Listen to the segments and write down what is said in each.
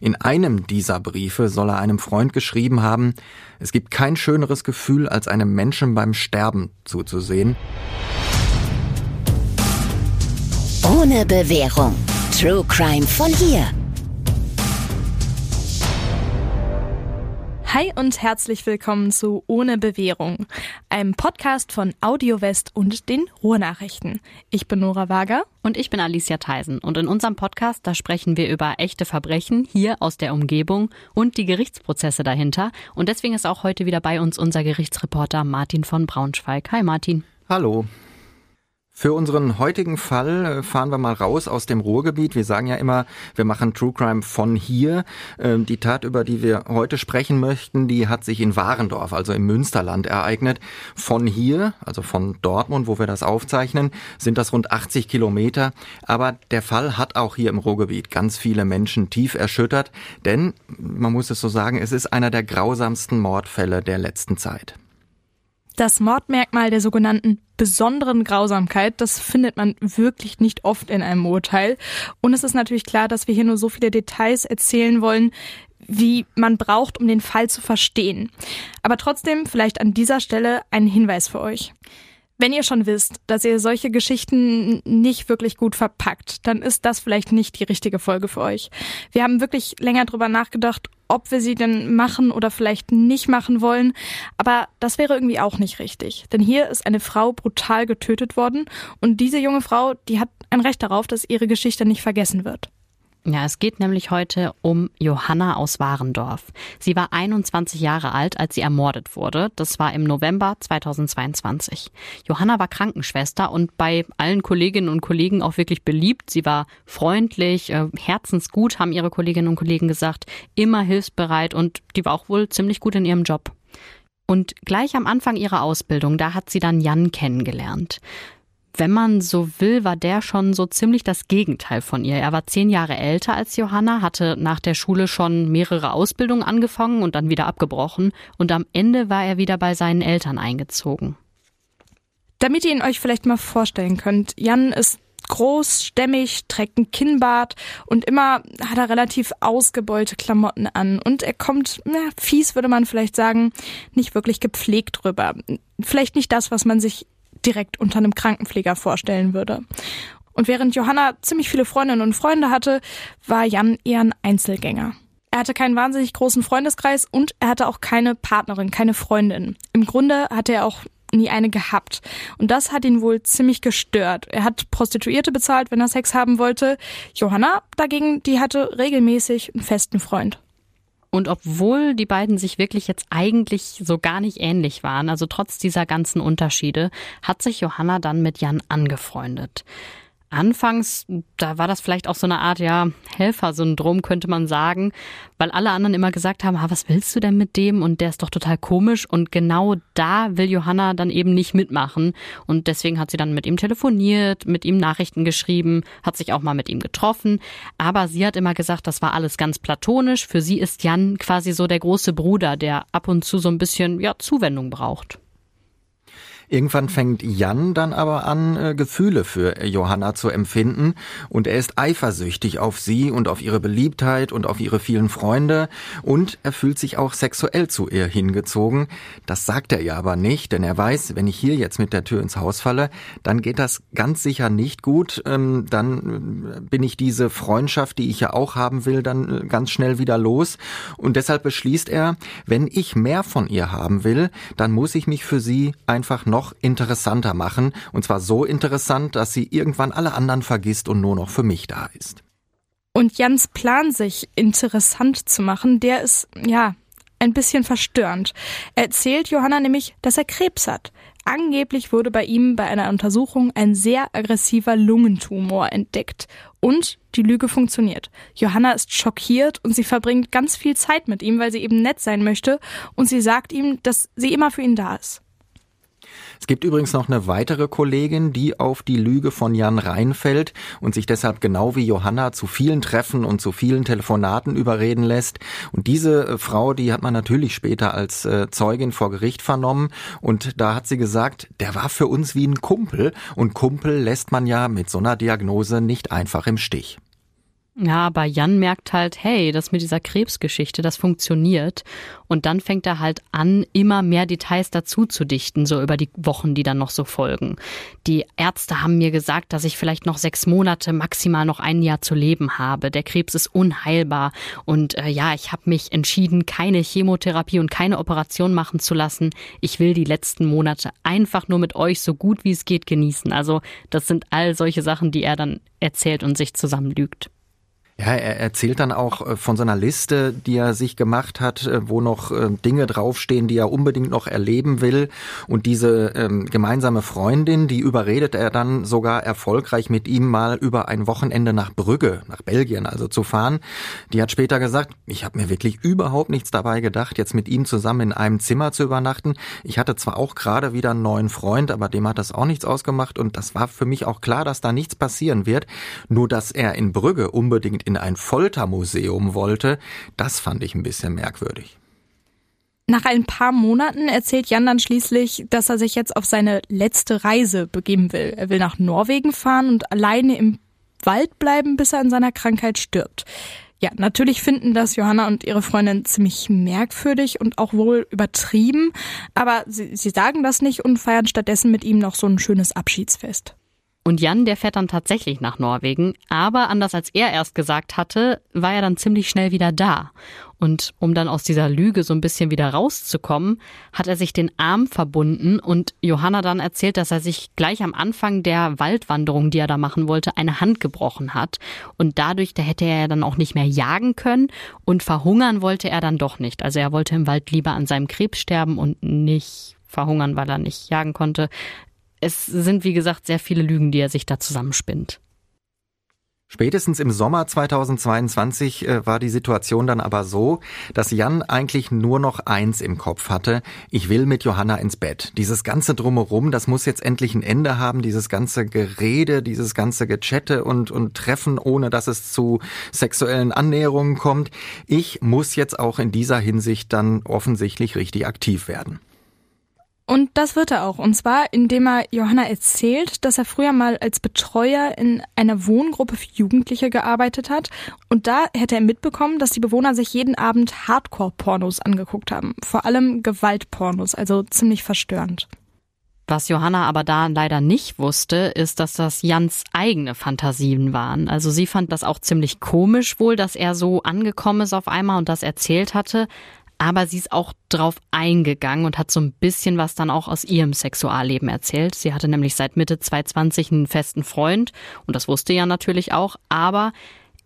In einem dieser Briefe soll er einem Freund geschrieben haben, es gibt kein schöneres Gefühl, als einem Menschen beim Sterben zuzusehen. Ohne Bewährung. True Crime von hier. Hi und herzlich willkommen zu Ohne Bewährung, einem Podcast von Audio West und den Ruhrnachrichten. Ich bin Nora Wager. Und ich bin Alicia Theisen. Und in unserem Podcast, da sprechen wir über echte Verbrechen hier aus der Umgebung und die Gerichtsprozesse dahinter. Und deswegen ist auch heute wieder bei uns unser Gerichtsreporter Martin von Braunschweig. Hi Martin. Hallo. Für unseren heutigen Fall äh, fahren wir mal raus aus dem Ruhrgebiet. Wir sagen ja immer, wir machen True Crime von hier. Ähm, die Tat, über die wir heute sprechen möchten, die hat sich in Warendorf, also im Münsterland, ereignet. Von hier, also von Dortmund, wo wir das aufzeichnen, sind das rund 80 Kilometer. Aber der Fall hat auch hier im Ruhrgebiet ganz viele Menschen tief erschüttert, denn man muss es so sagen, es ist einer der grausamsten Mordfälle der letzten Zeit. Das Mordmerkmal der sogenannten besonderen Grausamkeit, das findet man wirklich nicht oft in einem Urteil. Und es ist natürlich klar, dass wir hier nur so viele Details erzählen wollen, wie man braucht, um den Fall zu verstehen. Aber trotzdem vielleicht an dieser Stelle ein Hinweis für euch. Wenn ihr schon wisst, dass ihr solche Geschichten nicht wirklich gut verpackt, dann ist das vielleicht nicht die richtige Folge für euch. Wir haben wirklich länger drüber nachgedacht, ob wir sie denn machen oder vielleicht nicht machen wollen, aber das wäre irgendwie auch nicht richtig. Denn hier ist eine Frau brutal getötet worden und diese junge Frau, die hat ein Recht darauf, dass ihre Geschichte nicht vergessen wird. Ja, es geht nämlich heute um Johanna aus Warendorf. Sie war 21 Jahre alt, als sie ermordet wurde. Das war im November 2022. Johanna war Krankenschwester und bei allen Kolleginnen und Kollegen auch wirklich beliebt. Sie war freundlich, äh, herzensgut, haben ihre Kolleginnen und Kollegen gesagt, immer hilfsbereit und die war auch wohl ziemlich gut in ihrem Job. Und gleich am Anfang ihrer Ausbildung, da hat sie dann Jan kennengelernt wenn man so will, war der schon so ziemlich das Gegenteil von ihr. Er war zehn Jahre älter als Johanna, hatte nach der Schule schon mehrere Ausbildungen angefangen und dann wieder abgebrochen und am Ende war er wieder bei seinen Eltern eingezogen. Damit ihr ihn euch vielleicht mal vorstellen könnt, Jan ist groß, stämmig, trägt ein Kinnbart und immer hat er relativ ausgebeulte Klamotten an und er kommt, na, fies würde man vielleicht sagen, nicht wirklich gepflegt rüber. Vielleicht nicht das, was man sich direkt unter einem Krankenpfleger vorstellen würde. Und während Johanna ziemlich viele Freundinnen und Freunde hatte, war Jan eher ein Einzelgänger. Er hatte keinen wahnsinnig großen Freundeskreis und er hatte auch keine Partnerin, keine Freundin. Im Grunde hatte er auch nie eine gehabt. Und das hat ihn wohl ziemlich gestört. Er hat Prostituierte bezahlt, wenn er Sex haben wollte. Johanna dagegen, die hatte regelmäßig einen festen Freund. Und obwohl die beiden sich wirklich jetzt eigentlich so gar nicht ähnlich waren, also trotz dieser ganzen Unterschiede, hat sich Johanna dann mit Jan angefreundet. Anfangs, da war das vielleicht auch so eine Art, ja, Helfersyndrom, könnte man sagen, weil alle anderen immer gesagt haben, ha, was willst du denn mit dem? Und der ist doch total komisch. Und genau da will Johanna dann eben nicht mitmachen. Und deswegen hat sie dann mit ihm telefoniert, mit ihm Nachrichten geschrieben, hat sich auch mal mit ihm getroffen. Aber sie hat immer gesagt, das war alles ganz platonisch. Für sie ist Jan quasi so der große Bruder, der ab und zu so ein bisschen, ja, Zuwendung braucht. Irgendwann fängt Jan dann aber an, äh, Gefühle für Johanna zu empfinden und er ist eifersüchtig auf sie und auf ihre Beliebtheit und auf ihre vielen Freunde und er fühlt sich auch sexuell zu ihr hingezogen. Das sagt er ihr aber nicht, denn er weiß, wenn ich hier jetzt mit der Tür ins Haus falle, dann geht das ganz sicher nicht gut. Ähm, dann äh, bin ich diese Freundschaft, die ich ja auch haben will, dann äh, ganz schnell wieder los. Und deshalb beschließt er, wenn ich mehr von ihr haben will, dann muss ich mich für sie einfach noch interessanter machen. Und zwar so interessant, dass sie irgendwann alle anderen vergisst und nur noch für mich da ist. Und Jans Plan, sich interessant zu machen, der ist, ja, ein bisschen verstörend. Er erzählt Johanna nämlich, dass er Krebs hat. Angeblich wurde bei ihm bei einer Untersuchung ein sehr aggressiver Lungentumor entdeckt. Und die Lüge funktioniert. Johanna ist schockiert und sie verbringt ganz viel Zeit mit ihm, weil sie eben nett sein möchte. Und sie sagt ihm, dass sie immer für ihn da ist. Es gibt übrigens noch eine weitere Kollegin, die auf die Lüge von Jan reinfällt und sich deshalb genau wie Johanna zu vielen Treffen und zu vielen Telefonaten überreden lässt. Und diese äh, Frau, die hat man natürlich später als äh, Zeugin vor Gericht vernommen und da hat sie gesagt, der war für uns wie ein Kumpel und Kumpel lässt man ja mit so einer Diagnose nicht einfach im Stich. Ja, aber Jan merkt halt, hey, das mit dieser Krebsgeschichte, das funktioniert. Und dann fängt er halt an, immer mehr Details dazu zu dichten, so über die Wochen, die dann noch so folgen. Die Ärzte haben mir gesagt, dass ich vielleicht noch sechs Monate, maximal noch ein Jahr zu leben habe. Der Krebs ist unheilbar. Und äh, ja, ich habe mich entschieden, keine Chemotherapie und keine Operation machen zu lassen. Ich will die letzten Monate einfach nur mit euch so gut wie es geht genießen. Also das sind all solche Sachen, die er dann erzählt und sich zusammenlügt. Ja, er erzählt dann auch äh, von so einer Liste, die er sich gemacht hat, äh, wo noch äh, Dinge draufstehen, die er unbedingt noch erleben will. Und diese ähm, gemeinsame Freundin, die überredet er dann sogar erfolgreich mit ihm mal über ein Wochenende nach Brügge, nach Belgien also zu fahren. Die hat später gesagt, ich habe mir wirklich überhaupt nichts dabei gedacht, jetzt mit ihm zusammen in einem Zimmer zu übernachten. Ich hatte zwar auch gerade wieder einen neuen Freund, aber dem hat das auch nichts ausgemacht. Und das war für mich auch klar, dass da nichts passieren wird. Nur dass er in Brügge unbedingt in ein Foltermuseum wollte, das fand ich ein bisschen merkwürdig. Nach ein paar Monaten erzählt Jan dann schließlich, dass er sich jetzt auf seine letzte Reise begeben will. Er will nach Norwegen fahren und alleine im Wald bleiben, bis er an seiner Krankheit stirbt. Ja, natürlich finden das Johanna und ihre Freundin ziemlich merkwürdig und auch wohl übertrieben, aber sie, sie sagen das nicht und feiern stattdessen mit ihm noch so ein schönes Abschiedsfest. Und Jan, der fährt dann tatsächlich nach Norwegen, aber anders als er erst gesagt hatte, war er dann ziemlich schnell wieder da. Und um dann aus dieser Lüge so ein bisschen wieder rauszukommen, hat er sich den Arm verbunden und Johanna dann erzählt, dass er sich gleich am Anfang der Waldwanderung, die er da machen wollte, eine Hand gebrochen hat. Und dadurch, da hätte er ja dann auch nicht mehr jagen können und verhungern wollte er dann doch nicht. Also er wollte im Wald lieber an seinem Krebs sterben und nicht verhungern, weil er nicht jagen konnte es sind, wie gesagt, sehr viele Lügen, die er sich da zusammenspinnt. Spätestens im Sommer 2022 äh, war die Situation dann aber so, dass Jan eigentlich nur noch eins im Kopf hatte. Ich will mit Johanna ins Bett. Dieses ganze Drumherum, das muss jetzt endlich ein Ende haben. Dieses ganze Gerede, dieses ganze Gechette und, und Treffen, ohne dass es zu sexuellen Annäherungen kommt. Ich muss jetzt auch in dieser Hinsicht dann offensichtlich richtig aktiv werden. Und das wird er auch. Und zwar, indem er Johanna erzählt, dass er früher mal als Betreuer in einer Wohngruppe für Jugendliche gearbeitet hat. Und da hätte er mitbekommen, dass die Bewohner sich jeden Abend Hardcore-Pornos angeguckt haben. Vor allem Gewaltpornos, also ziemlich verstörend. Was Johanna aber da leider nicht wusste, ist, dass das Jans eigene Fantasien waren. Also sie fand das auch ziemlich komisch wohl, dass er so angekommen ist auf einmal und das erzählt hatte aber sie ist auch drauf eingegangen und hat so ein bisschen was dann auch aus ihrem Sexualleben erzählt. Sie hatte nämlich seit Mitte 2020 einen festen Freund und das wusste ja natürlich auch, aber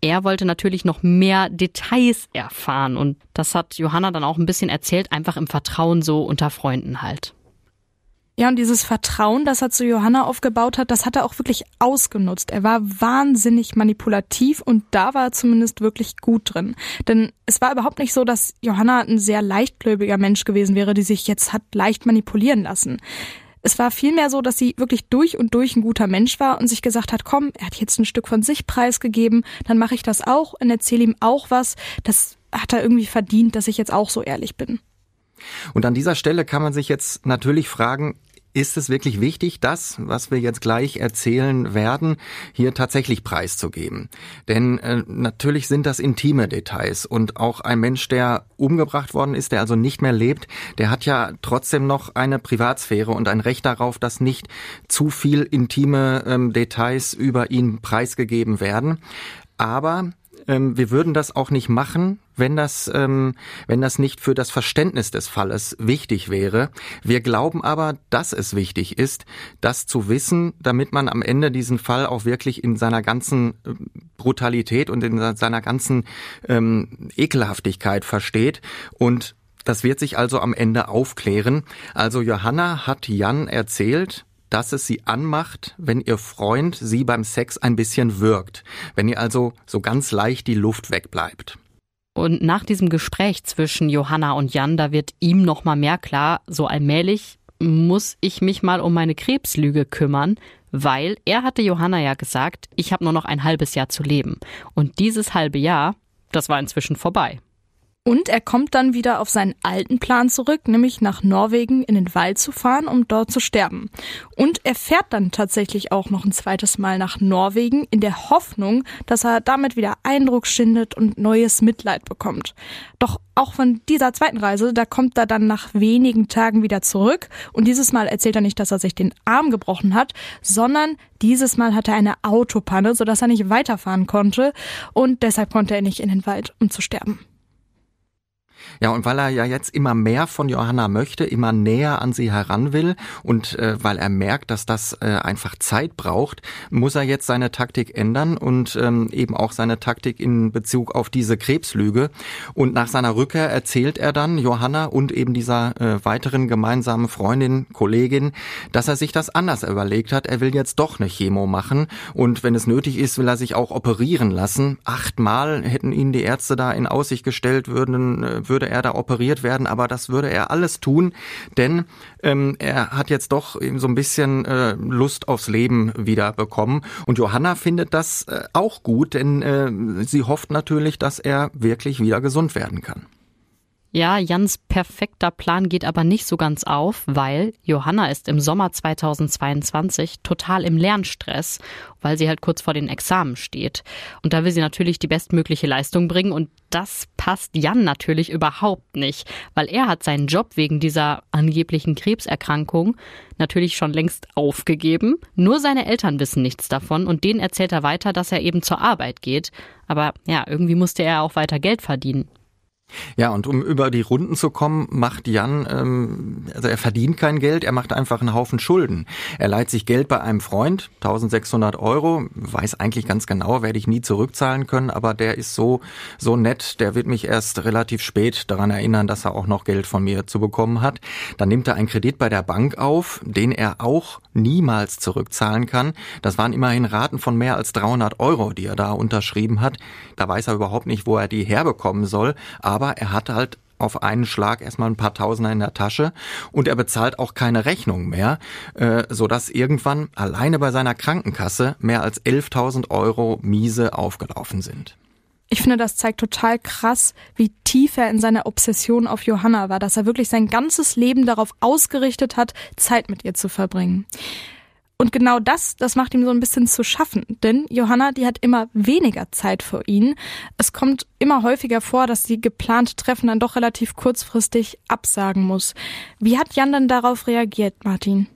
er wollte natürlich noch mehr Details erfahren und das hat Johanna dann auch ein bisschen erzählt, einfach im Vertrauen so unter Freunden halt. Ja, und dieses Vertrauen, das er zu Johanna aufgebaut hat, das hat er auch wirklich ausgenutzt. Er war wahnsinnig manipulativ und da war er zumindest wirklich gut drin. Denn es war überhaupt nicht so, dass Johanna ein sehr leichtgläubiger Mensch gewesen wäre, die sich jetzt hat leicht manipulieren lassen. Es war vielmehr so, dass sie wirklich durch und durch ein guter Mensch war und sich gesagt hat, komm, er hat jetzt ein Stück von sich preisgegeben, dann mache ich das auch und erzähle ihm auch was. Das hat er irgendwie verdient, dass ich jetzt auch so ehrlich bin. Und an dieser Stelle kann man sich jetzt natürlich fragen, ist es wirklich wichtig, das, was wir jetzt gleich erzählen werden, hier tatsächlich preiszugeben? Denn äh, natürlich sind das intime Details und auch ein Mensch, der umgebracht worden ist, der also nicht mehr lebt, der hat ja trotzdem noch eine Privatsphäre und ein Recht darauf, dass nicht zu viel intime ähm, Details über ihn preisgegeben werden. Aber wir würden das auch nicht machen, wenn das, ähm, wenn das nicht für das Verständnis des Falles wichtig wäre. Wir glauben aber, dass es wichtig ist, das zu wissen, damit man am Ende diesen Fall auch wirklich in seiner ganzen äh, Brutalität und in seiner ganzen ähm, Ekelhaftigkeit versteht und das wird sich also am Ende aufklären. Also Johanna hat Jan erzählt, dass es sie anmacht, wenn ihr Freund sie beim Sex ein bisschen wirkt, wenn ihr also so ganz leicht die Luft wegbleibt. Und nach diesem Gespräch zwischen Johanna und Jan, da wird ihm noch mal mehr klar, so allmählich muss ich mich mal um meine Krebslüge kümmern, weil er hatte Johanna ja gesagt, ich habe nur noch ein halbes Jahr zu leben. Und dieses halbe Jahr, das war inzwischen vorbei. Und er kommt dann wieder auf seinen alten Plan zurück, nämlich nach Norwegen in den Wald zu fahren, um dort zu sterben. Und er fährt dann tatsächlich auch noch ein zweites Mal nach Norwegen in der Hoffnung, dass er damit wieder Eindruck schindet und neues Mitleid bekommt. Doch auch von dieser zweiten Reise, da kommt er dann nach wenigen Tagen wieder zurück und dieses Mal erzählt er nicht, dass er sich den Arm gebrochen hat, sondern dieses Mal hatte er eine Autopanne, sodass er nicht weiterfahren konnte und deshalb konnte er nicht in den Wald, um zu sterben. Ja, und weil er ja jetzt immer mehr von Johanna möchte, immer näher an sie heran will und äh, weil er merkt, dass das äh, einfach Zeit braucht, muss er jetzt seine Taktik ändern und ähm, eben auch seine Taktik in Bezug auf diese Krebslüge. Und nach seiner Rückkehr erzählt er dann Johanna und eben dieser äh, weiteren gemeinsamen Freundin, Kollegin, dass er sich das anders überlegt hat. Er will jetzt doch eine Chemo machen und wenn es nötig ist, will er sich auch operieren lassen. Achtmal hätten ihn die Ärzte da in Aussicht gestellt, würden, äh, würde er da operiert werden, aber das würde er alles tun, denn ähm, er hat jetzt doch eben so ein bisschen äh, Lust aufs Leben wieder bekommen. Und Johanna findet das äh, auch gut, denn äh, sie hofft natürlich, dass er wirklich wieder gesund werden kann. Ja, Jans perfekter Plan geht aber nicht so ganz auf, weil Johanna ist im Sommer 2022 total im Lernstress, weil sie halt kurz vor den Examen steht. Und da will sie natürlich die bestmögliche Leistung bringen und das passt Jan natürlich überhaupt nicht, weil er hat seinen Job wegen dieser angeblichen Krebserkrankung natürlich schon längst aufgegeben. Nur seine Eltern wissen nichts davon und denen erzählt er weiter, dass er eben zur Arbeit geht. Aber ja, irgendwie musste er auch weiter Geld verdienen. Ja, und um über die Runden zu kommen, macht Jan, ähm, also er verdient kein Geld, er macht einfach einen Haufen Schulden. Er leiht sich Geld bei einem Freund, 1600 Euro, weiß eigentlich ganz genau, werde ich nie zurückzahlen können, aber der ist so, so nett, der wird mich erst relativ spät daran erinnern, dass er auch noch Geld von mir zu bekommen hat. Dann nimmt er einen Kredit bei der Bank auf, den er auch niemals zurückzahlen kann. Das waren immerhin Raten von mehr als 300 Euro, die er da unterschrieben hat. Da weiß er überhaupt nicht, wo er die herbekommen soll, aber aber er hat halt auf einen Schlag erstmal ein paar Tausender in der Tasche und er bezahlt auch keine Rechnung mehr, äh, so dass irgendwann alleine bei seiner Krankenkasse mehr als 11.000 Euro miese aufgelaufen sind. Ich finde, das zeigt total krass, wie tief er in seiner Obsession auf Johanna war, dass er wirklich sein ganzes Leben darauf ausgerichtet hat, Zeit mit ihr zu verbringen. Und genau das, das macht ihm so ein bisschen zu schaffen. Denn Johanna, die hat immer weniger Zeit für ihn. Es kommt immer häufiger vor, dass die geplante Treffen dann doch relativ kurzfristig absagen muss. Wie hat Jan dann darauf reagiert, Martin?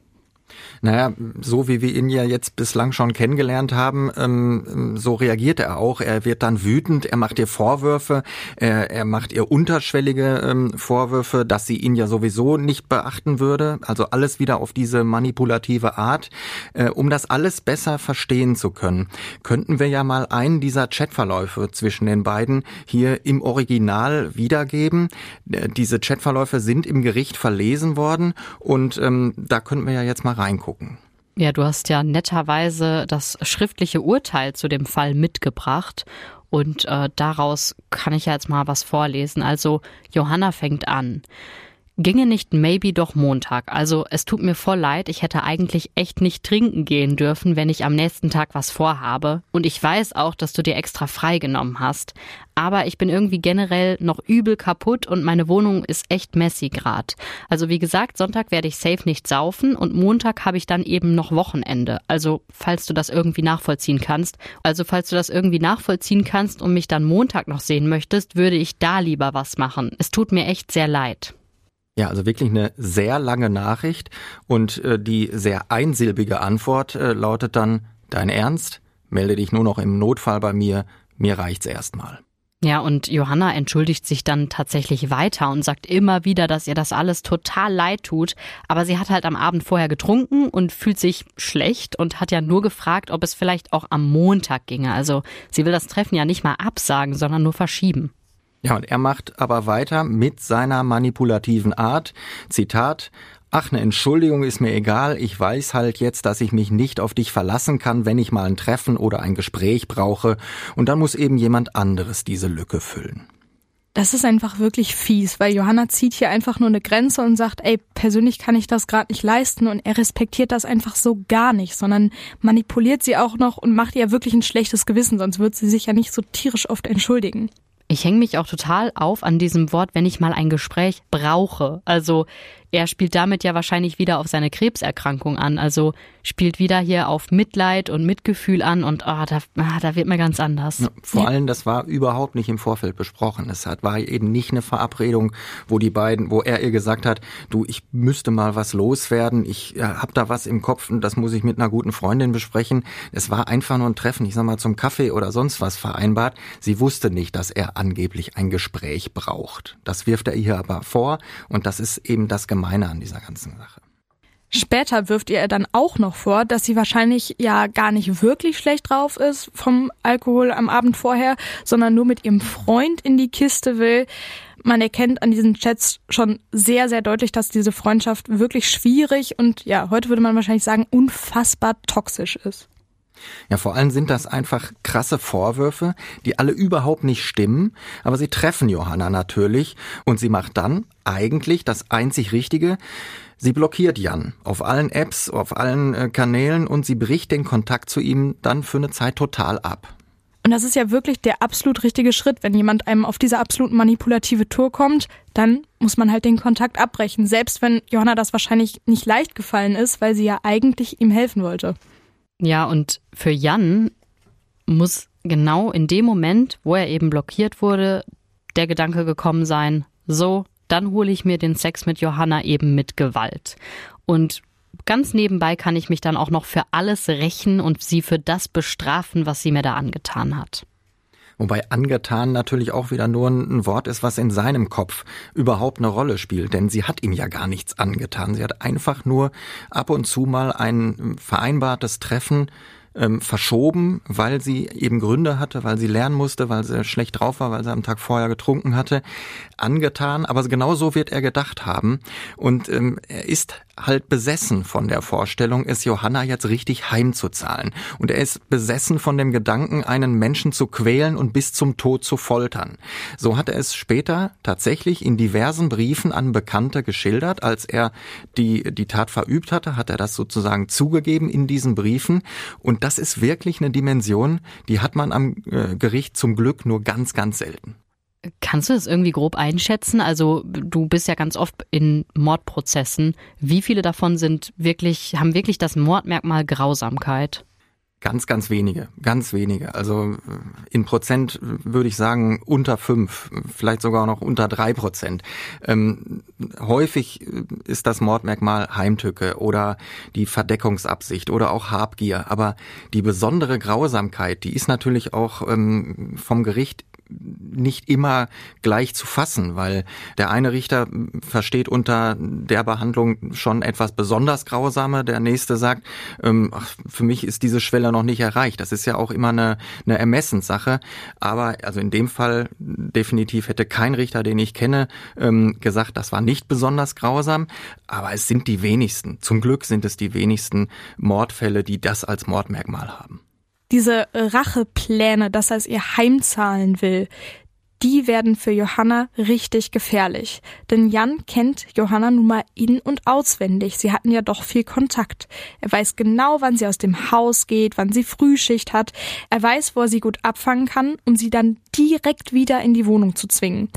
Naja, so wie wir ihn ja jetzt bislang schon kennengelernt haben, ähm, so reagiert er auch. Er wird dann wütend, er macht ihr Vorwürfe, er, er macht ihr unterschwellige ähm, Vorwürfe, dass sie ihn ja sowieso nicht beachten würde. Also alles wieder auf diese manipulative Art. Äh, um das alles besser verstehen zu können, könnten wir ja mal einen dieser Chatverläufe zwischen den beiden hier im Original wiedergeben. Äh, diese Chatverläufe sind im Gericht verlesen worden und ähm, da könnten wir ja jetzt mal reingucken. Ja, du hast ja netterweise das schriftliche Urteil zu dem Fall mitgebracht und äh, daraus kann ich ja jetzt mal was vorlesen. Also Johanna fängt an. Ginge nicht maybe doch Montag. Also es tut mir voll leid, ich hätte eigentlich echt nicht trinken gehen dürfen, wenn ich am nächsten Tag was vorhabe. Und ich weiß auch, dass du dir extra frei genommen hast. Aber ich bin irgendwie generell noch übel kaputt und meine Wohnung ist echt messy grad. Also wie gesagt, Sonntag werde ich safe nicht saufen und Montag habe ich dann eben noch Wochenende. Also falls du das irgendwie nachvollziehen kannst. Also falls du das irgendwie nachvollziehen kannst und mich dann Montag noch sehen möchtest, würde ich da lieber was machen. Es tut mir echt sehr leid. Ja, also wirklich eine sehr lange Nachricht und äh, die sehr einsilbige Antwort äh, lautet dann, dein Ernst? Melde dich nur noch im Notfall bei mir, mir reicht's erstmal. Ja, und Johanna entschuldigt sich dann tatsächlich weiter und sagt immer wieder, dass ihr das alles total leid tut. Aber sie hat halt am Abend vorher getrunken und fühlt sich schlecht und hat ja nur gefragt, ob es vielleicht auch am Montag ginge. Also sie will das Treffen ja nicht mal absagen, sondern nur verschieben. Ja, und er macht aber weiter mit seiner manipulativen Art. Zitat, Ach, eine Entschuldigung ist mir egal. Ich weiß halt jetzt, dass ich mich nicht auf dich verlassen kann, wenn ich mal ein Treffen oder ein Gespräch brauche. Und dann muss eben jemand anderes diese Lücke füllen. Das ist einfach wirklich fies, weil Johanna zieht hier einfach nur eine Grenze und sagt, ey, persönlich kann ich das gerade nicht leisten und er respektiert das einfach so gar nicht, sondern manipuliert sie auch noch und macht ihr wirklich ein schlechtes Gewissen, sonst wird sie sich ja nicht so tierisch oft entschuldigen. Ich hänge mich auch total auf an diesem Wort, wenn ich mal ein Gespräch brauche. Also er spielt damit ja wahrscheinlich wieder auf seine Krebserkrankung an. Also spielt wieder hier auf Mitleid und Mitgefühl an und oh, da, ah, da wird mir ganz anders. Ja, vor allem, das war überhaupt nicht im Vorfeld besprochen. Es hat, war eben nicht eine Verabredung, wo die beiden, wo er ihr gesagt hat, du, ich müsste mal was loswerden, ich ja, hab da was im Kopf und das muss ich mit einer guten Freundin besprechen. Es war einfach nur ein Treffen, ich sag mal zum Kaffee oder sonst was vereinbart. Sie wusste nicht, dass er angeblich ein Gespräch braucht. Das wirft er ihr aber vor und das ist eben das Gemeine an dieser ganzen Sache. Später wirft ihr dann auch noch vor, dass sie wahrscheinlich ja gar nicht wirklich schlecht drauf ist vom Alkohol am Abend vorher, sondern nur mit ihrem Freund in die Kiste will. Man erkennt an diesen Chats schon sehr, sehr deutlich, dass diese Freundschaft wirklich schwierig und ja, heute würde man wahrscheinlich sagen, unfassbar toxisch ist. Ja, vor allem sind das einfach krasse Vorwürfe, die alle überhaupt nicht stimmen, aber sie treffen Johanna natürlich und sie macht dann eigentlich das einzig Richtige. Sie blockiert Jan auf allen Apps, auf allen äh, Kanälen und sie bricht den Kontakt zu ihm dann für eine Zeit total ab. Und das ist ja wirklich der absolut richtige Schritt. Wenn jemand einem auf diese absolut manipulative Tour kommt, dann muss man halt den Kontakt abbrechen. Selbst wenn Johanna das wahrscheinlich nicht leicht gefallen ist, weil sie ja eigentlich ihm helfen wollte. Ja, und für Jan muss genau in dem Moment, wo er eben blockiert wurde, der Gedanke gekommen sein, so, dann hole ich mir den Sex mit Johanna eben mit Gewalt. Und ganz nebenbei kann ich mich dann auch noch für alles rächen und sie für das bestrafen, was sie mir da angetan hat. Wobei angetan natürlich auch wieder nur ein Wort ist, was in seinem Kopf überhaupt eine Rolle spielt. Denn sie hat ihm ja gar nichts angetan. Sie hat einfach nur ab und zu mal ein vereinbartes Treffen ähm, verschoben, weil sie eben Gründe hatte, weil sie lernen musste, weil sie schlecht drauf war, weil sie am Tag vorher getrunken hatte, angetan. Aber genau so wird er gedacht haben. Und ähm, er ist halt besessen von der Vorstellung, es Johanna jetzt richtig heimzuzahlen. Und er ist besessen von dem Gedanken, einen Menschen zu quälen und bis zum Tod zu foltern. So hat er es später tatsächlich in diversen Briefen an Bekannte geschildert. Als er die, die Tat verübt hatte, hat er das sozusagen zugegeben in diesen Briefen. Das ist wirklich eine Dimension, die hat man am äh, Gericht zum Glück nur ganz, ganz selten. Kannst du das irgendwie grob einschätzen? Also du bist ja ganz oft in Mordprozessen. Wie viele davon sind wirklich, haben wirklich das Mordmerkmal Grausamkeit? Ganz, ganz wenige, ganz wenige. Also in Prozent würde ich sagen unter fünf, vielleicht sogar noch unter drei Prozent. Ähm, häufig ist das Mordmerkmal Heimtücke oder die Verdeckungsabsicht oder auch Habgier. Aber die besondere Grausamkeit, die ist natürlich auch ähm, vom Gericht nicht immer gleich zu fassen, weil der eine Richter versteht unter der Behandlung schon etwas besonders grausame, der nächste sagt, ähm, ach, für mich ist diese Schwelle noch nicht erreicht. Das ist ja auch immer eine, eine Ermessenssache. Aber also in dem Fall definitiv hätte kein Richter, den ich kenne, ähm, gesagt, das war nicht besonders grausam. Aber es sind die wenigsten. Zum Glück sind es die wenigsten Mordfälle, die das als Mordmerkmal haben diese Rachepläne, dass er es ihr heimzahlen will, die werden für Johanna richtig gefährlich. Denn Jan kennt Johanna nun mal in- und auswendig. Sie hatten ja doch viel Kontakt. Er weiß genau, wann sie aus dem Haus geht, wann sie Frühschicht hat. Er weiß, wo er sie gut abfangen kann, um sie dann direkt wieder in die Wohnung zu zwingen.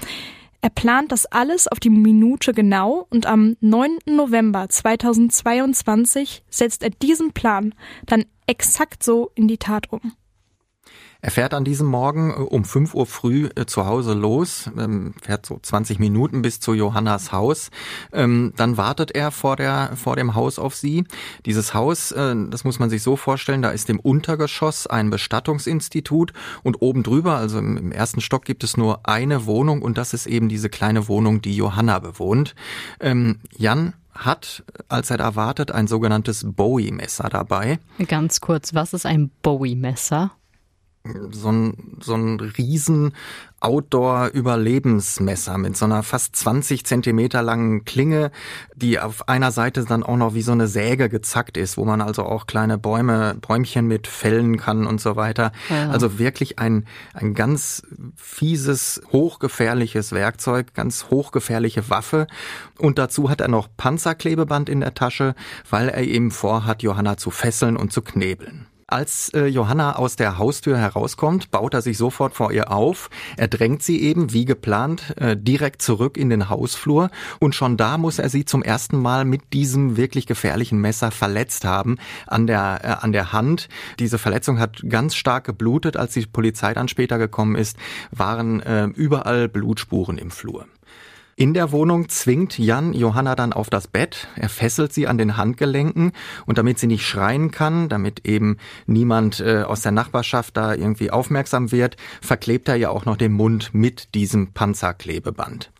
Er plant das alles auf die Minute genau und am 9. November 2022 setzt er diesen Plan dann exakt so in die Tat um. Er fährt an diesem Morgen äh, um 5 Uhr früh äh, zu Hause los, ähm, fährt so 20 Minuten bis zu Johannas Haus. Ähm, dann wartet er vor, der, vor dem Haus auf sie. Dieses Haus, äh, das muss man sich so vorstellen, da ist im Untergeschoss ein Bestattungsinstitut und oben drüber, also im ersten Stock, gibt es nur eine Wohnung und das ist eben diese kleine Wohnung, die Johanna bewohnt. Ähm, Jan hat, als er erwartet, ein sogenanntes Bowie-Messer dabei. Ganz kurz, was ist ein Bowie-Messer? So ein, so ein riesen Outdoor-Überlebensmesser mit so einer fast 20 Zentimeter langen Klinge, die auf einer Seite dann auch noch wie so eine Säge gezackt ist, wo man also auch kleine Bäume, Bäumchen mit fällen kann und so weiter. Ja. Also wirklich ein, ein ganz fieses, hochgefährliches Werkzeug, ganz hochgefährliche Waffe. Und dazu hat er noch Panzerklebeband in der Tasche, weil er eben vorhat, Johanna zu fesseln und zu knebeln. Als äh, Johanna aus der Haustür herauskommt, baut er sich sofort vor ihr auf. Er drängt sie eben, wie geplant, äh, direkt zurück in den Hausflur. Und schon da muss er sie zum ersten Mal mit diesem wirklich gefährlichen Messer verletzt haben an der, äh, an der Hand. Diese Verletzung hat ganz stark geblutet. Als die Polizei dann später gekommen ist, waren äh, überall Blutspuren im Flur. In der Wohnung zwingt Jan Johanna dann auf das Bett. Er fesselt sie an den Handgelenken und damit sie nicht schreien kann, damit eben niemand äh, aus der Nachbarschaft da irgendwie aufmerksam wird, verklebt er ja auch noch den Mund mit diesem Panzerklebeband.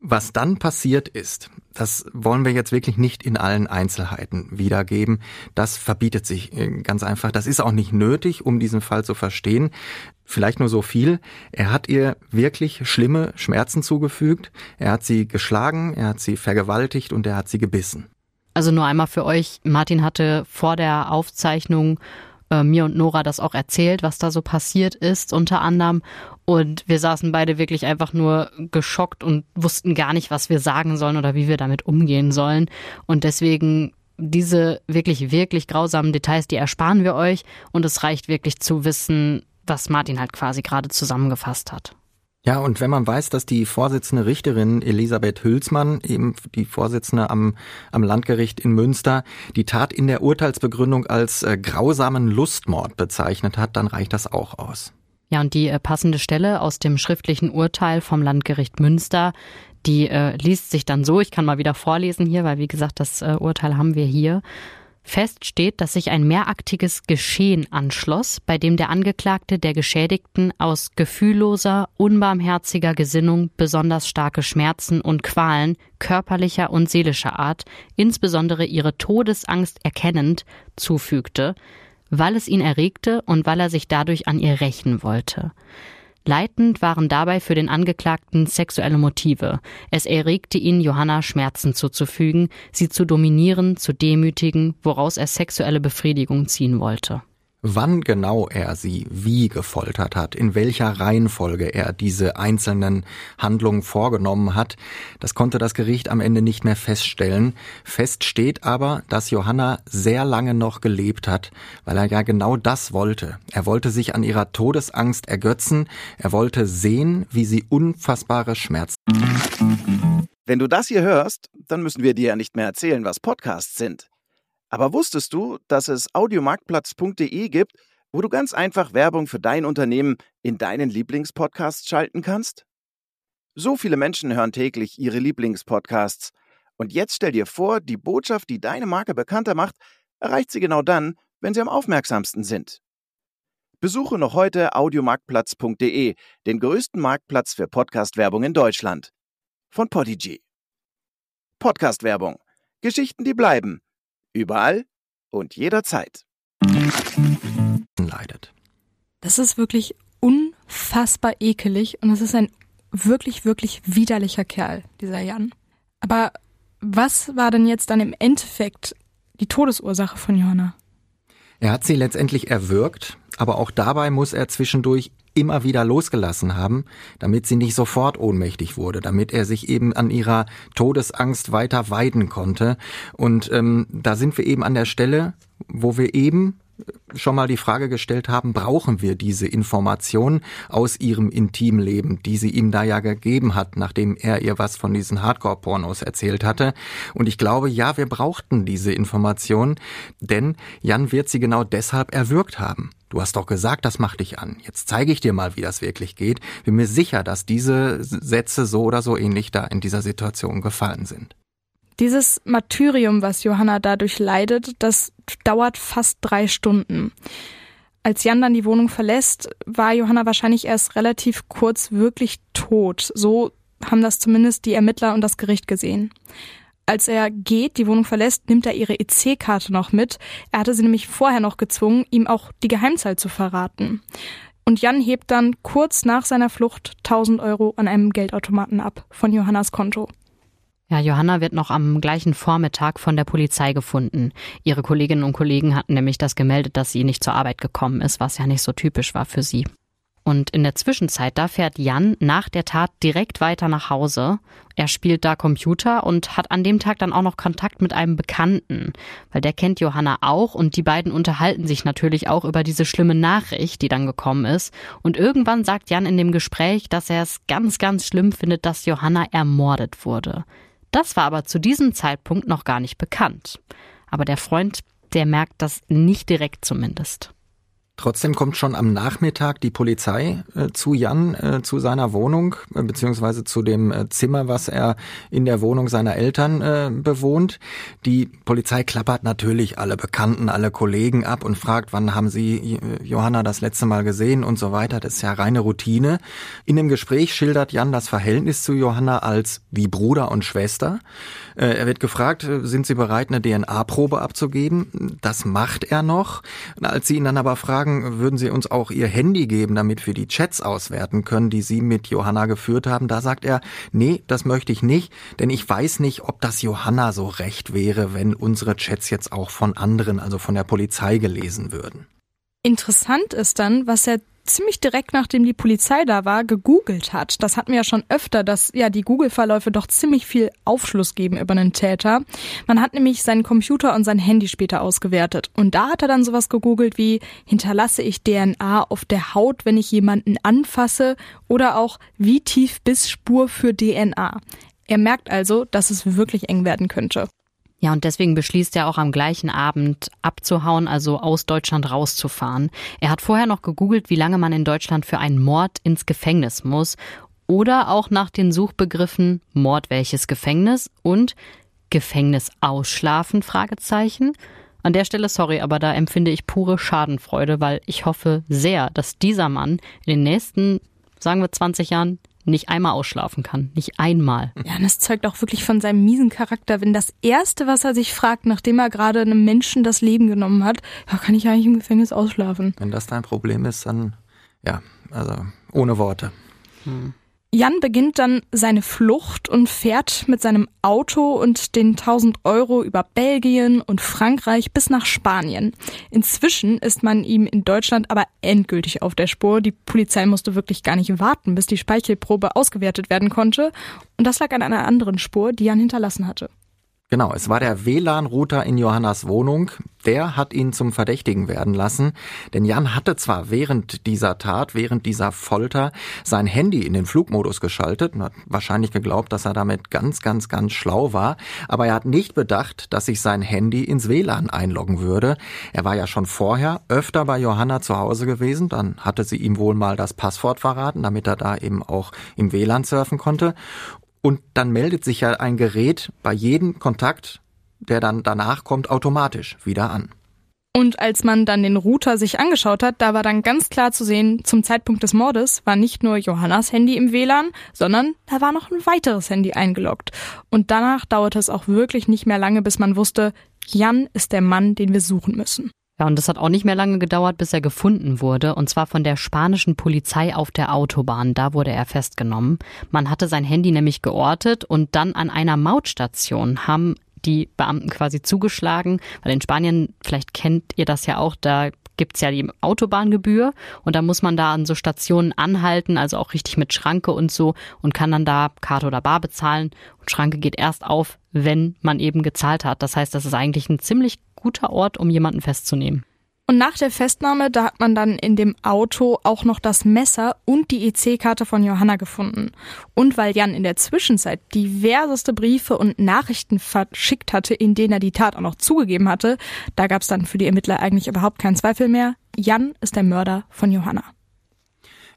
Was dann passiert ist, das wollen wir jetzt wirklich nicht in allen Einzelheiten wiedergeben. Das verbietet sich äh, ganz einfach. Das ist auch nicht nötig, um diesen Fall zu verstehen. Vielleicht nur so viel. Er hat ihr wirklich schlimme Schmerzen zugefügt. Er hat sie geschlagen, er hat sie vergewaltigt und er hat sie gebissen. Also nur einmal für euch. Martin hatte vor der Aufzeichnung äh, mir und Nora das auch erzählt, was da so passiert ist, unter anderem. Und wir saßen beide wirklich einfach nur geschockt und wussten gar nicht, was wir sagen sollen oder wie wir damit umgehen sollen. Und deswegen diese wirklich, wirklich grausamen Details, die ersparen wir euch. Und es reicht wirklich zu wissen, was Martin halt quasi gerade zusammengefasst hat. Ja, und wenn man weiß, dass die Vorsitzende Richterin Elisabeth Hülsmann, eben die Vorsitzende am, am Landgericht in Münster, die Tat in der Urteilsbegründung als äh, grausamen Lustmord bezeichnet hat, dann reicht das auch aus. Ja, und die äh, passende Stelle aus dem schriftlichen Urteil vom Landgericht Münster, die äh, liest sich dann so, ich kann mal wieder vorlesen hier, weil wie gesagt, das äh, Urteil haben wir hier. Fest steht, dass sich ein mehraktiges Geschehen anschloss, bei dem der Angeklagte der Geschädigten aus gefühlloser, unbarmherziger Gesinnung besonders starke Schmerzen und Qualen körperlicher und seelischer Art, insbesondere ihre Todesangst erkennend, zufügte, weil es ihn erregte und weil er sich dadurch an ihr rächen wollte. Leitend waren dabei für den Angeklagten sexuelle Motive. Es erregte ihn, Johanna Schmerzen zuzufügen, sie zu dominieren, zu demütigen, woraus er sexuelle Befriedigung ziehen wollte. Wann genau er sie wie gefoltert hat, in welcher Reihenfolge er diese einzelnen Handlungen vorgenommen hat, das konnte das Gericht am Ende nicht mehr feststellen. Fest steht aber, dass Johanna sehr lange noch gelebt hat, weil er ja genau das wollte. Er wollte sich an ihrer Todesangst ergötzen, er wollte sehen, wie sie unfassbare Schmerzen. Wenn du das hier hörst, dann müssen wir dir ja nicht mehr erzählen, was Podcasts sind. Aber wusstest du, dass es audiomarktplatz.de gibt, wo du ganz einfach Werbung für dein Unternehmen in deinen Lieblingspodcasts schalten kannst? So viele Menschen hören täglich ihre Lieblingspodcasts. Und jetzt stell dir vor, die Botschaft, die deine Marke bekannter macht, erreicht sie genau dann, wenn sie am aufmerksamsten sind. Besuche noch heute audiomarktplatz.de, den größten Marktplatz für Podcast-Werbung in Deutschland. Von Podigy. Podcast-Werbung. Geschichten, die bleiben Überall und jederzeit. Leidet. Das ist wirklich unfassbar ekelig und es ist ein wirklich, wirklich widerlicher Kerl, dieser Jan. Aber was war denn jetzt dann im Endeffekt die Todesursache von Johanna? Er hat sie letztendlich erwürgt, aber auch dabei muss er zwischendurch immer wieder losgelassen haben, damit sie nicht sofort ohnmächtig wurde, damit er sich eben an ihrer Todesangst weiter weiden konnte. Und ähm, da sind wir eben an der Stelle, wo wir eben schon mal die Frage gestellt haben, brauchen wir diese Information aus ihrem Intimleben, die sie ihm da ja gegeben hat, nachdem er ihr was von diesen Hardcore-Pornos erzählt hatte. Und ich glaube, ja, wir brauchten diese Information, denn Jan wird sie genau deshalb erwürgt haben. Du hast doch gesagt, das macht dich an. Jetzt zeige ich dir mal, wie das wirklich geht. Bin mir sicher, dass diese Sätze so oder so ähnlich da in dieser Situation gefallen sind. Dieses Martyrium, was Johanna dadurch leidet, das dauert fast drei Stunden. Als Jan dann die Wohnung verlässt, war Johanna wahrscheinlich erst relativ kurz wirklich tot. So haben das zumindest die Ermittler und das Gericht gesehen. Als er geht, die Wohnung verlässt, nimmt er ihre EC-Karte noch mit. Er hatte sie nämlich vorher noch gezwungen, ihm auch die Geheimzahl zu verraten. Und Jan hebt dann kurz nach seiner Flucht 1000 Euro an einem Geldautomaten ab von Johannas Konto. Ja, Johanna wird noch am gleichen Vormittag von der Polizei gefunden. Ihre Kolleginnen und Kollegen hatten nämlich das gemeldet, dass sie nicht zur Arbeit gekommen ist, was ja nicht so typisch war für sie. Und in der Zwischenzeit, da fährt Jan nach der Tat direkt weiter nach Hause. Er spielt da Computer und hat an dem Tag dann auch noch Kontakt mit einem Bekannten, weil der kennt Johanna auch und die beiden unterhalten sich natürlich auch über diese schlimme Nachricht, die dann gekommen ist. Und irgendwann sagt Jan in dem Gespräch, dass er es ganz, ganz schlimm findet, dass Johanna ermordet wurde. Das war aber zu diesem Zeitpunkt noch gar nicht bekannt. Aber der Freund, der merkt das nicht direkt zumindest. Trotzdem kommt schon am Nachmittag die Polizei äh, zu Jan, äh, zu seiner Wohnung, äh, beziehungsweise zu dem äh, Zimmer, was er in der Wohnung seiner Eltern äh, bewohnt. Die Polizei klappert natürlich alle Bekannten, alle Kollegen ab und fragt, wann haben sie äh, Johanna das letzte Mal gesehen und so weiter. Das ist ja reine Routine. In dem Gespräch schildert Jan das Verhältnis zu Johanna als wie Bruder und Schwester. er wird gefragt, sind sie bereit, eine DNA-Probe abzugeben? Das macht er noch. Als sie ihn dann aber fragen, sagen, würden Sie uns auch Ihr Handy geben, damit wir die Chats auswerten können, die Sie mit Johanna geführt haben. Da sagt er, nee, das möchte ich nicht, denn ich weiß nicht, ob das Johanna so recht wäre, wenn unsere Chats jetzt auch von anderen, also von der Polizei gelesen würden. Interessant ist dann, was er ziemlich direkt nachdem die Polizei da war, gegoogelt hat. Das hatten wir ja schon öfter, dass ja die Google-Verläufe doch ziemlich viel Aufschluss geben über einen Täter. Man hat nämlich seinen Computer und sein Handy später ausgewertet. Und da hat er dann sowas gegoogelt wie, hinterlasse ich DNA auf der Haut, wenn ich jemanden anfasse? Oder auch, wie tief bis Spur für DNA? Er merkt also, dass es wirklich eng werden könnte. Ja, und deswegen beschließt er auch am gleichen Abend abzuhauen, also aus Deutschland rauszufahren. Er hat vorher noch gegoogelt, wie lange man in Deutschland für einen Mord ins Gefängnis muss oder auch nach den Suchbegriffen Mord welches Gefängnis und Gefängnis ausschlafen Fragezeichen. An der Stelle sorry, aber da empfinde ich pure Schadenfreude, weil ich hoffe sehr, dass dieser Mann in den nächsten, sagen wir 20 Jahren nicht einmal ausschlafen kann. Nicht einmal. Ja, und das zeugt auch wirklich von seinem miesen Charakter, wenn das Erste, was er sich fragt, nachdem er gerade einem Menschen das Leben genommen hat, ja, kann ich eigentlich im Gefängnis ausschlafen? Wenn das dein Problem ist, dann, ja, also ohne Worte. Hm. Jan beginnt dann seine Flucht und fährt mit seinem Auto und den 1000 Euro über Belgien und Frankreich bis nach Spanien. Inzwischen ist man ihm in Deutschland aber endgültig auf der Spur. Die Polizei musste wirklich gar nicht warten, bis die Speichelprobe ausgewertet werden konnte. Und das lag an einer anderen Spur, die Jan hinterlassen hatte. Genau, es war der WLAN-Router in Johannas Wohnung. Der hat ihn zum Verdächtigen werden lassen. Denn Jan hatte zwar während dieser Tat, während dieser Folter, sein Handy in den Flugmodus geschaltet und hat wahrscheinlich geglaubt, dass er damit ganz, ganz, ganz schlau war. Aber er hat nicht bedacht, dass sich sein Handy ins WLAN einloggen würde. Er war ja schon vorher öfter bei Johanna zu Hause gewesen. Dann hatte sie ihm wohl mal das Passwort verraten, damit er da eben auch im WLAN surfen konnte. Und dann meldet sich ja ein Gerät bei jedem Kontakt, der dann danach kommt, automatisch wieder an. Und als man dann den Router sich angeschaut hat, da war dann ganz klar zu sehen, zum Zeitpunkt des Mordes war nicht nur Johannas Handy im WLAN, sondern da war noch ein weiteres Handy eingeloggt. Und danach dauerte es auch wirklich nicht mehr lange, bis man wusste, Jan ist der Mann, den wir suchen müssen. Ja, und es hat auch nicht mehr lange gedauert, bis er gefunden wurde, und zwar von der spanischen Polizei auf der Autobahn. Da wurde er festgenommen. Man hatte sein Handy nämlich geortet und dann an einer Mautstation haben die Beamten quasi zugeschlagen, weil in Spanien, vielleicht kennt ihr das ja auch, da gibt's ja die Autobahngebühr und da muss man da an so Stationen anhalten, also auch richtig mit Schranke und so und kann dann da Karte oder Bar bezahlen und Schranke geht erst auf, wenn man eben gezahlt hat. Das heißt, das ist eigentlich ein ziemlich guter Ort, um jemanden festzunehmen. Und nach der Festnahme, da hat man dann in dem Auto auch noch das Messer und die EC-Karte von Johanna gefunden. Und weil Jan in der Zwischenzeit diverseste Briefe und Nachrichten verschickt hatte, in denen er die Tat auch noch zugegeben hatte, da gab es dann für die Ermittler eigentlich überhaupt keinen Zweifel mehr. Jan ist der Mörder von Johanna.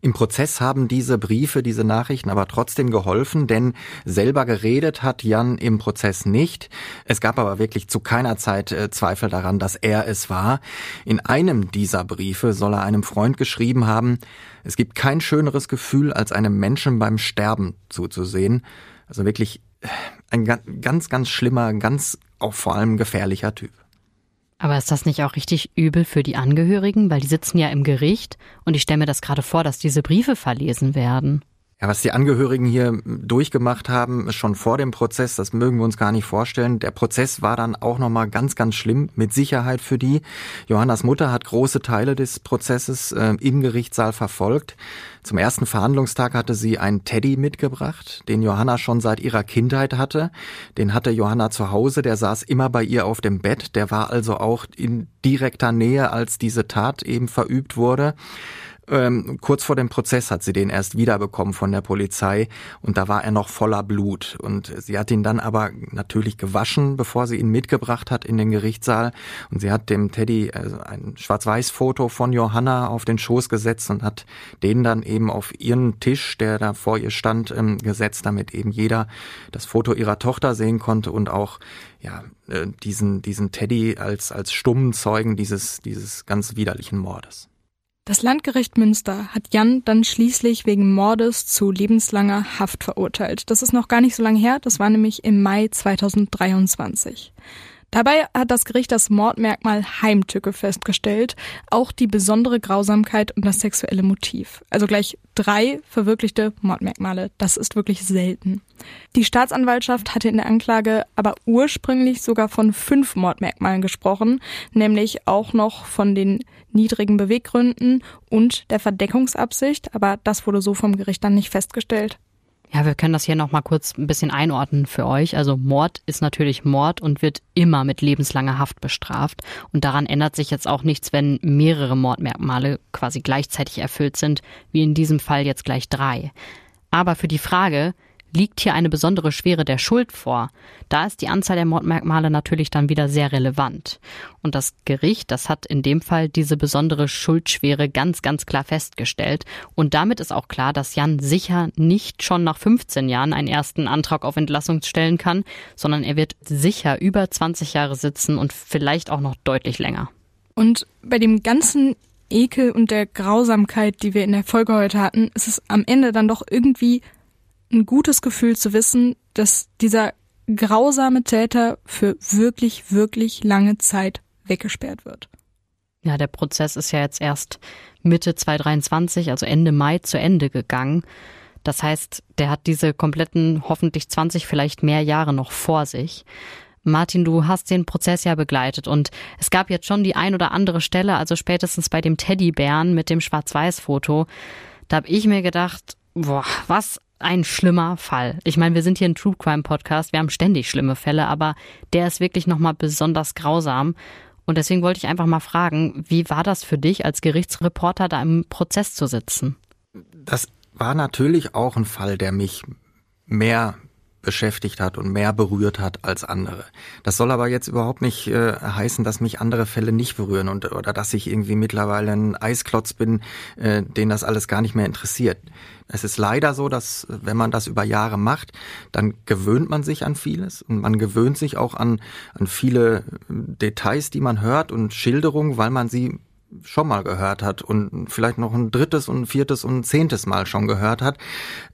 Im Prozess haben diese Briefe, diese Nachrichten aber trotzdem geholfen, denn selber geredet hat Jan im Prozess nicht. Es gab aber wirklich zu keiner Zeit äh, Zweifel daran, dass er es war. In einem dieser Briefe soll er einem Freund geschrieben haben, es gibt kein schöneres Gefühl, als einem Menschen beim Sterben zuzusehen. Also wirklich äh, ein ganz, ganz schlimmer, ganz auch vor allem gefährlicher Typ. Aber ist das nicht auch richtig übel für die Angehörigen? Weil die sitzen ja im Gericht und ich stelle mir das gerade vor, dass diese Briefe verlesen werden. Ja, was die Angehörigen hier durchgemacht haben, schon vor dem Prozess, das mögen wir uns gar nicht vorstellen. Der Prozess war dann auch nochmal ganz, ganz schlimm, mit Sicherheit für die. Johannas Mutter hat große Teile des Prozesses äh, im Gerichtssaal verfolgt. Zum ersten Verhandlungstag hatte sie einen Teddy mitgebracht, den Johanna schon seit ihrer Kindheit hatte. Den hatte Johanna zu Hause, der saß immer bei ihr auf dem Bett, der war also auch in direkter Nähe, als diese Tat eben verübt wurde. Ähm, kurz vor dem Prozess hat sie den erst wiederbekommen von der Polizei und da war er noch voller Blut. Und sie hat ihn dann aber natürlich gewaschen, bevor sie ihn mitgebracht hat in den Gerichtssaal. Und sie hat dem Teddy also ein Schwarz-Weiß-Foto von Johanna auf den Schoß gesetzt und hat den dann eben auf ihren Tisch, der da vor ihr stand, ähm, gesetzt, damit eben jeder das Foto ihrer Tochter sehen konnte und auch ja, äh, diesen, diesen Teddy als, als stummen Zeugen dieses, dieses ganz widerlichen Mordes. Das Landgericht Münster hat Jan dann schließlich wegen Mordes zu lebenslanger Haft verurteilt. Das ist noch gar nicht so lange her, das war nämlich im Mai 2023. Dabei hat das Gericht das Mordmerkmal Heimtücke festgestellt, auch die besondere Grausamkeit und das sexuelle Motiv. Also gleich drei verwirklichte Mordmerkmale. Das ist wirklich selten. Die Staatsanwaltschaft hatte in der Anklage aber ursprünglich sogar von fünf Mordmerkmalen gesprochen, nämlich auch noch von den niedrigen Beweggründen und der Verdeckungsabsicht, aber das wurde so vom Gericht dann nicht festgestellt. Ja, wir können das hier nochmal kurz ein bisschen einordnen für euch. Also Mord ist natürlich Mord und wird immer mit lebenslanger Haft bestraft. Und daran ändert sich jetzt auch nichts, wenn mehrere Mordmerkmale quasi gleichzeitig erfüllt sind, wie in diesem Fall jetzt gleich drei. Aber für die Frage, liegt hier eine besondere Schwere der Schuld vor. Da ist die Anzahl der Mordmerkmale natürlich dann wieder sehr relevant. Und das Gericht, das hat in dem Fall diese besondere Schuldschwere ganz, ganz klar festgestellt. Und damit ist auch klar, dass Jan sicher nicht schon nach 15 Jahren einen ersten Antrag auf Entlassung stellen kann, sondern er wird sicher über 20 Jahre sitzen und vielleicht auch noch deutlich länger. Und bei dem ganzen Ekel und der Grausamkeit, die wir in der Folge heute hatten, ist es am Ende dann doch irgendwie ein gutes Gefühl zu wissen, dass dieser grausame Täter für wirklich, wirklich lange Zeit weggesperrt wird. Ja, der Prozess ist ja jetzt erst Mitte 2023, also Ende Mai zu Ende gegangen. Das heißt, der hat diese kompletten, hoffentlich 20, vielleicht mehr Jahre noch vor sich. Martin, du hast den Prozess ja begleitet und es gab jetzt schon die ein oder andere Stelle, also spätestens bei dem Teddybären mit dem Schwarz-Weiß-Foto, da habe ich mir gedacht, boah, was ein schlimmer Fall. Ich meine, wir sind hier ein True Crime Podcast, wir haben ständig schlimme Fälle, aber der ist wirklich nochmal besonders grausam. Und deswegen wollte ich einfach mal fragen, wie war das für dich als Gerichtsreporter da im Prozess zu sitzen? Das war natürlich auch ein Fall, der mich mehr beschäftigt hat und mehr berührt hat als andere. Das soll aber jetzt überhaupt nicht äh, heißen, dass mich andere Fälle nicht berühren und oder dass ich irgendwie mittlerweile ein Eisklotz bin, äh, den das alles gar nicht mehr interessiert. Es ist leider so, dass wenn man das über Jahre macht, dann gewöhnt man sich an vieles und man gewöhnt sich auch an an viele Details, die man hört und Schilderungen, weil man sie schon mal gehört hat und vielleicht noch ein drittes und viertes und zehntes Mal schon gehört hat.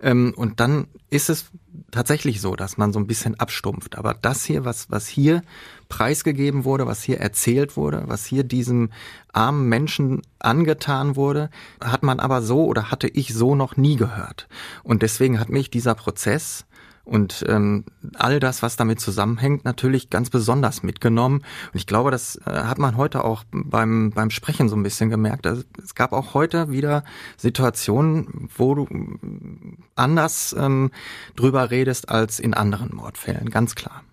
Ähm, und dann ist es tatsächlich so, dass man so ein bisschen abstumpft. Aber das hier, was, was hier preisgegeben wurde, was hier erzählt wurde, was hier diesem armen Menschen angetan wurde, hat man aber so oder hatte ich so noch nie gehört. Und deswegen hat mich dieser Prozess und ähm, all das, was damit zusammenhängt, natürlich ganz besonders mitgenommen. Und ich glaube, das äh, hat man heute auch beim, beim Sprechen so ein bisschen gemerkt. Also, es gab auch heute wieder Situationen, wo du anders ähm, drüber redest als in anderen Mordfällen, ganz klar.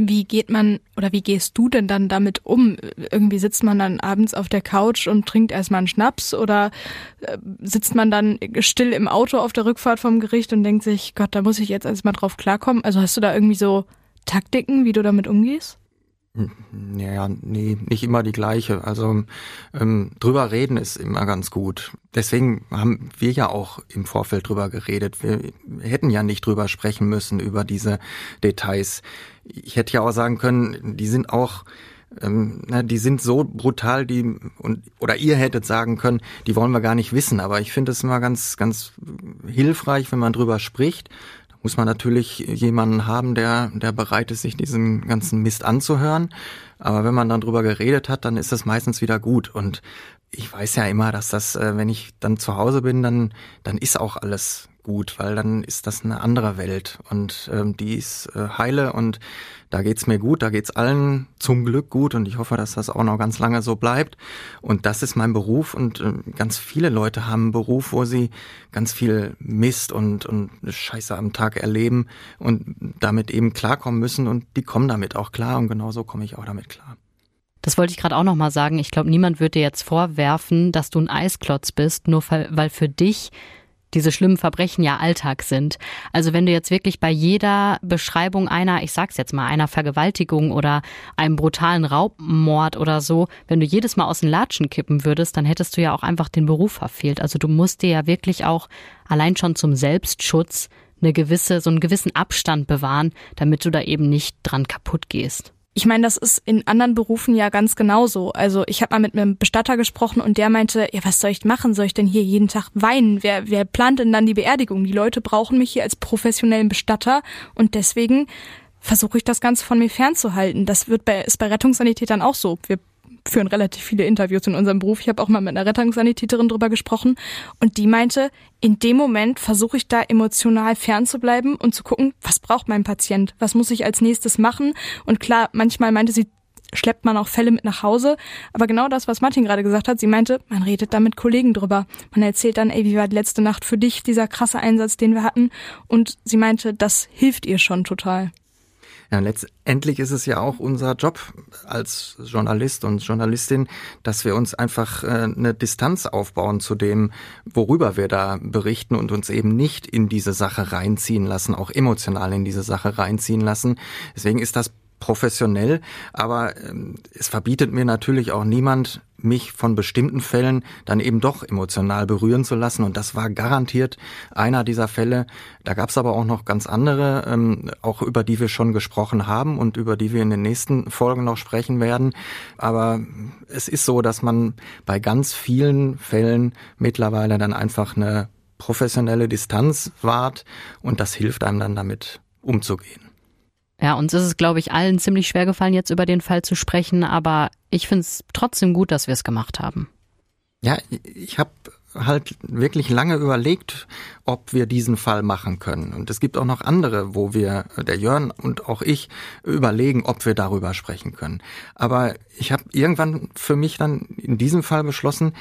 Wie geht man oder wie gehst du denn dann damit um? Irgendwie sitzt man dann abends auf der Couch und trinkt erstmal einen Schnaps oder äh, sitzt man dann still im Auto auf der Rückfahrt vom Gericht und denkt sich, Gott, da muss ich jetzt erstmal drauf klarkommen? Also hast du da irgendwie so Taktiken, wie du damit umgehst? Ja, nee, nicht immer die gleiche. Also ähm, drüber reden ist immer ganz gut. Deswegen haben wir ja auch im Vorfeld drüber geredet. Wir hätten ja nicht drüber sprechen müssen über diese Details. Ich hätte ja auch sagen können, die sind auch ähm, na, die sind so brutal, die und oder ihr hättet sagen können, die wollen wir gar nicht wissen. Aber ich finde es immer ganz, ganz hilfreich, wenn man drüber spricht muss man natürlich jemanden haben, der, der bereit ist, sich diesen ganzen Mist anzuhören. Aber wenn man dann drüber geredet hat, dann ist das meistens wieder gut. Und ich weiß ja immer, dass das, äh, wenn ich dann zu Hause bin, dann, dann ist auch alles gut, weil dann ist das eine andere Welt und ähm, die ist äh, heile und da geht's mir gut, da geht's allen zum Glück gut und ich hoffe, dass das auch noch ganz lange so bleibt. Und das ist mein Beruf und äh, ganz viele Leute haben einen Beruf, wo sie ganz viel Mist und, und Scheiße am Tag erleben und damit eben klarkommen müssen und die kommen damit auch klar und genauso komme ich auch damit klar. Das wollte ich gerade auch noch mal sagen. Ich glaube, niemand wird dir jetzt vorwerfen, dass du ein Eisklotz bist, nur weil für dich diese schlimmen Verbrechen ja Alltag sind. Also wenn du jetzt wirklich bei jeder Beschreibung einer, ich sag's jetzt mal, einer Vergewaltigung oder einem brutalen Raubmord oder so, wenn du jedes Mal aus den Latschen kippen würdest, dann hättest du ja auch einfach den Beruf verfehlt. Also du musst dir ja wirklich auch allein schon zum Selbstschutz eine gewisse, so einen gewissen Abstand bewahren, damit du da eben nicht dran kaputt gehst. Ich meine, das ist in anderen Berufen ja ganz genauso. Also ich habe mal mit einem Bestatter gesprochen und der meinte, ja, was soll ich machen? Soll ich denn hier jeden Tag weinen? Wer, wer plant denn dann die Beerdigung? Die Leute brauchen mich hier als professionellen Bestatter und deswegen versuche ich das Ganze von mir fernzuhalten. Das wird bei, ist bei Rettungssanitätern auch so. Wir führen relativ viele Interviews in unserem Beruf. Ich habe auch mal mit einer Rettungssanitäterin drüber gesprochen und die meinte, in dem Moment versuche ich da emotional fernzubleiben und zu gucken, was braucht mein Patient, was muss ich als nächstes machen. Und klar, manchmal meinte sie, schleppt man auch Fälle mit nach Hause. Aber genau das, was Martin gerade gesagt hat, sie meinte, man redet da mit Kollegen drüber. Man erzählt dann, ey, wie war die letzte Nacht für dich, dieser krasse Einsatz, den wir hatten. Und sie meinte, das hilft ihr schon total. Ja, letztendlich ist es ja auch unser Job als Journalist und Journalistin, dass wir uns einfach äh, eine Distanz aufbauen zu dem, worüber wir da berichten und uns eben nicht in diese Sache reinziehen lassen, auch emotional in diese Sache reinziehen lassen. Deswegen ist das professionell, aber ähm, es verbietet mir natürlich auch niemand, mich von bestimmten Fällen dann eben doch emotional berühren zu lassen. Und das war garantiert einer dieser Fälle. Da gab es aber auch noch ganz andere, ähm, auch über die wir schon gesprochen haben und über die wir in den nächsten Folgen noch sprechen werden. Aber es ist so, dass man bei ganz vielen Fällen mittlerweile dann einfach eine professionelle Distanz wahrt und das hilft einem dann damit umzugehen. Ja, uns ist es, glaube ich, allen ziemlich schwer gefallen, jetzt über den Fall zu sprechen, aber ich finde es trotzdem gut, dass wir es gemacht haben. Ja, ich habe halt wirklich lange überlegt, ob wir diesen Fall machen können. Und es gibt auch noch andere, wo wir, der Jörn und auch ich, überlegen, ob wir darüber sprechen können. Aber ich habe irgendwann für mich dann in diesem Fall beschlossen,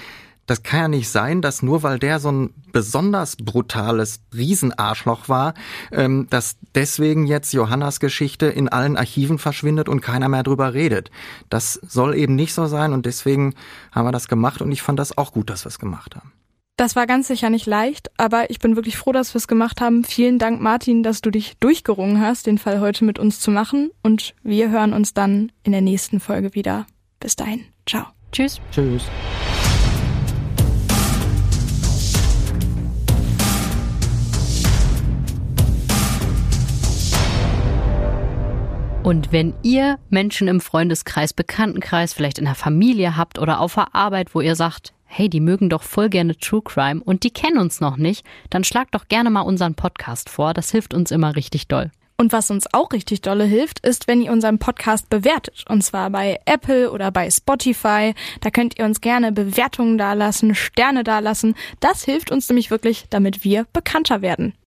das kann ja nicht sein, dass nur weil der so ein besonders brutales Riesenarschloch war, ähm, dass deswegen jetzt Johannas Geschichte in allen Archiven verschwindet und keiner mehr drüber redet. Das soll eben nicht so sein und deswegen haben wir das gemacht und ich fand das auch gut, dass wir es gemacht haben. Das war ganz sicher nicht leicht, aber ich bin wirklich froh, dass wir es gemacht haben. Vielen Dank, Martin, dass du dich durchgerungen hast, den Fall heute mit uns zu machen. Und wir hören uns dann in der nächsten Folge wieder. Bis dahin. Ciao. Tschüss. Tschüss. Und wenn ihr Menschen im Freundeskreis, Bekanntenkreis, vielleicht in der Familie habt oder auf der Arbeit, wo ihr sagt, hey, die mögen doch voll gerne True Crime und die kennen uns noch nicht, dann schlagt doch gerne mal unseren Podcast vor. Das hilft uns immer richtig doll. Und was uns auch richtig dolle hilft, ist, wenn ihr unseren Podcast bewertet. Und zwar bei Apple oder bei Spotify. Da könnt ihr uns gerne Bewertungen dalassen, Sterne dalassen. Das hilft uns nämlich wirklich, damit wir bekannter werden.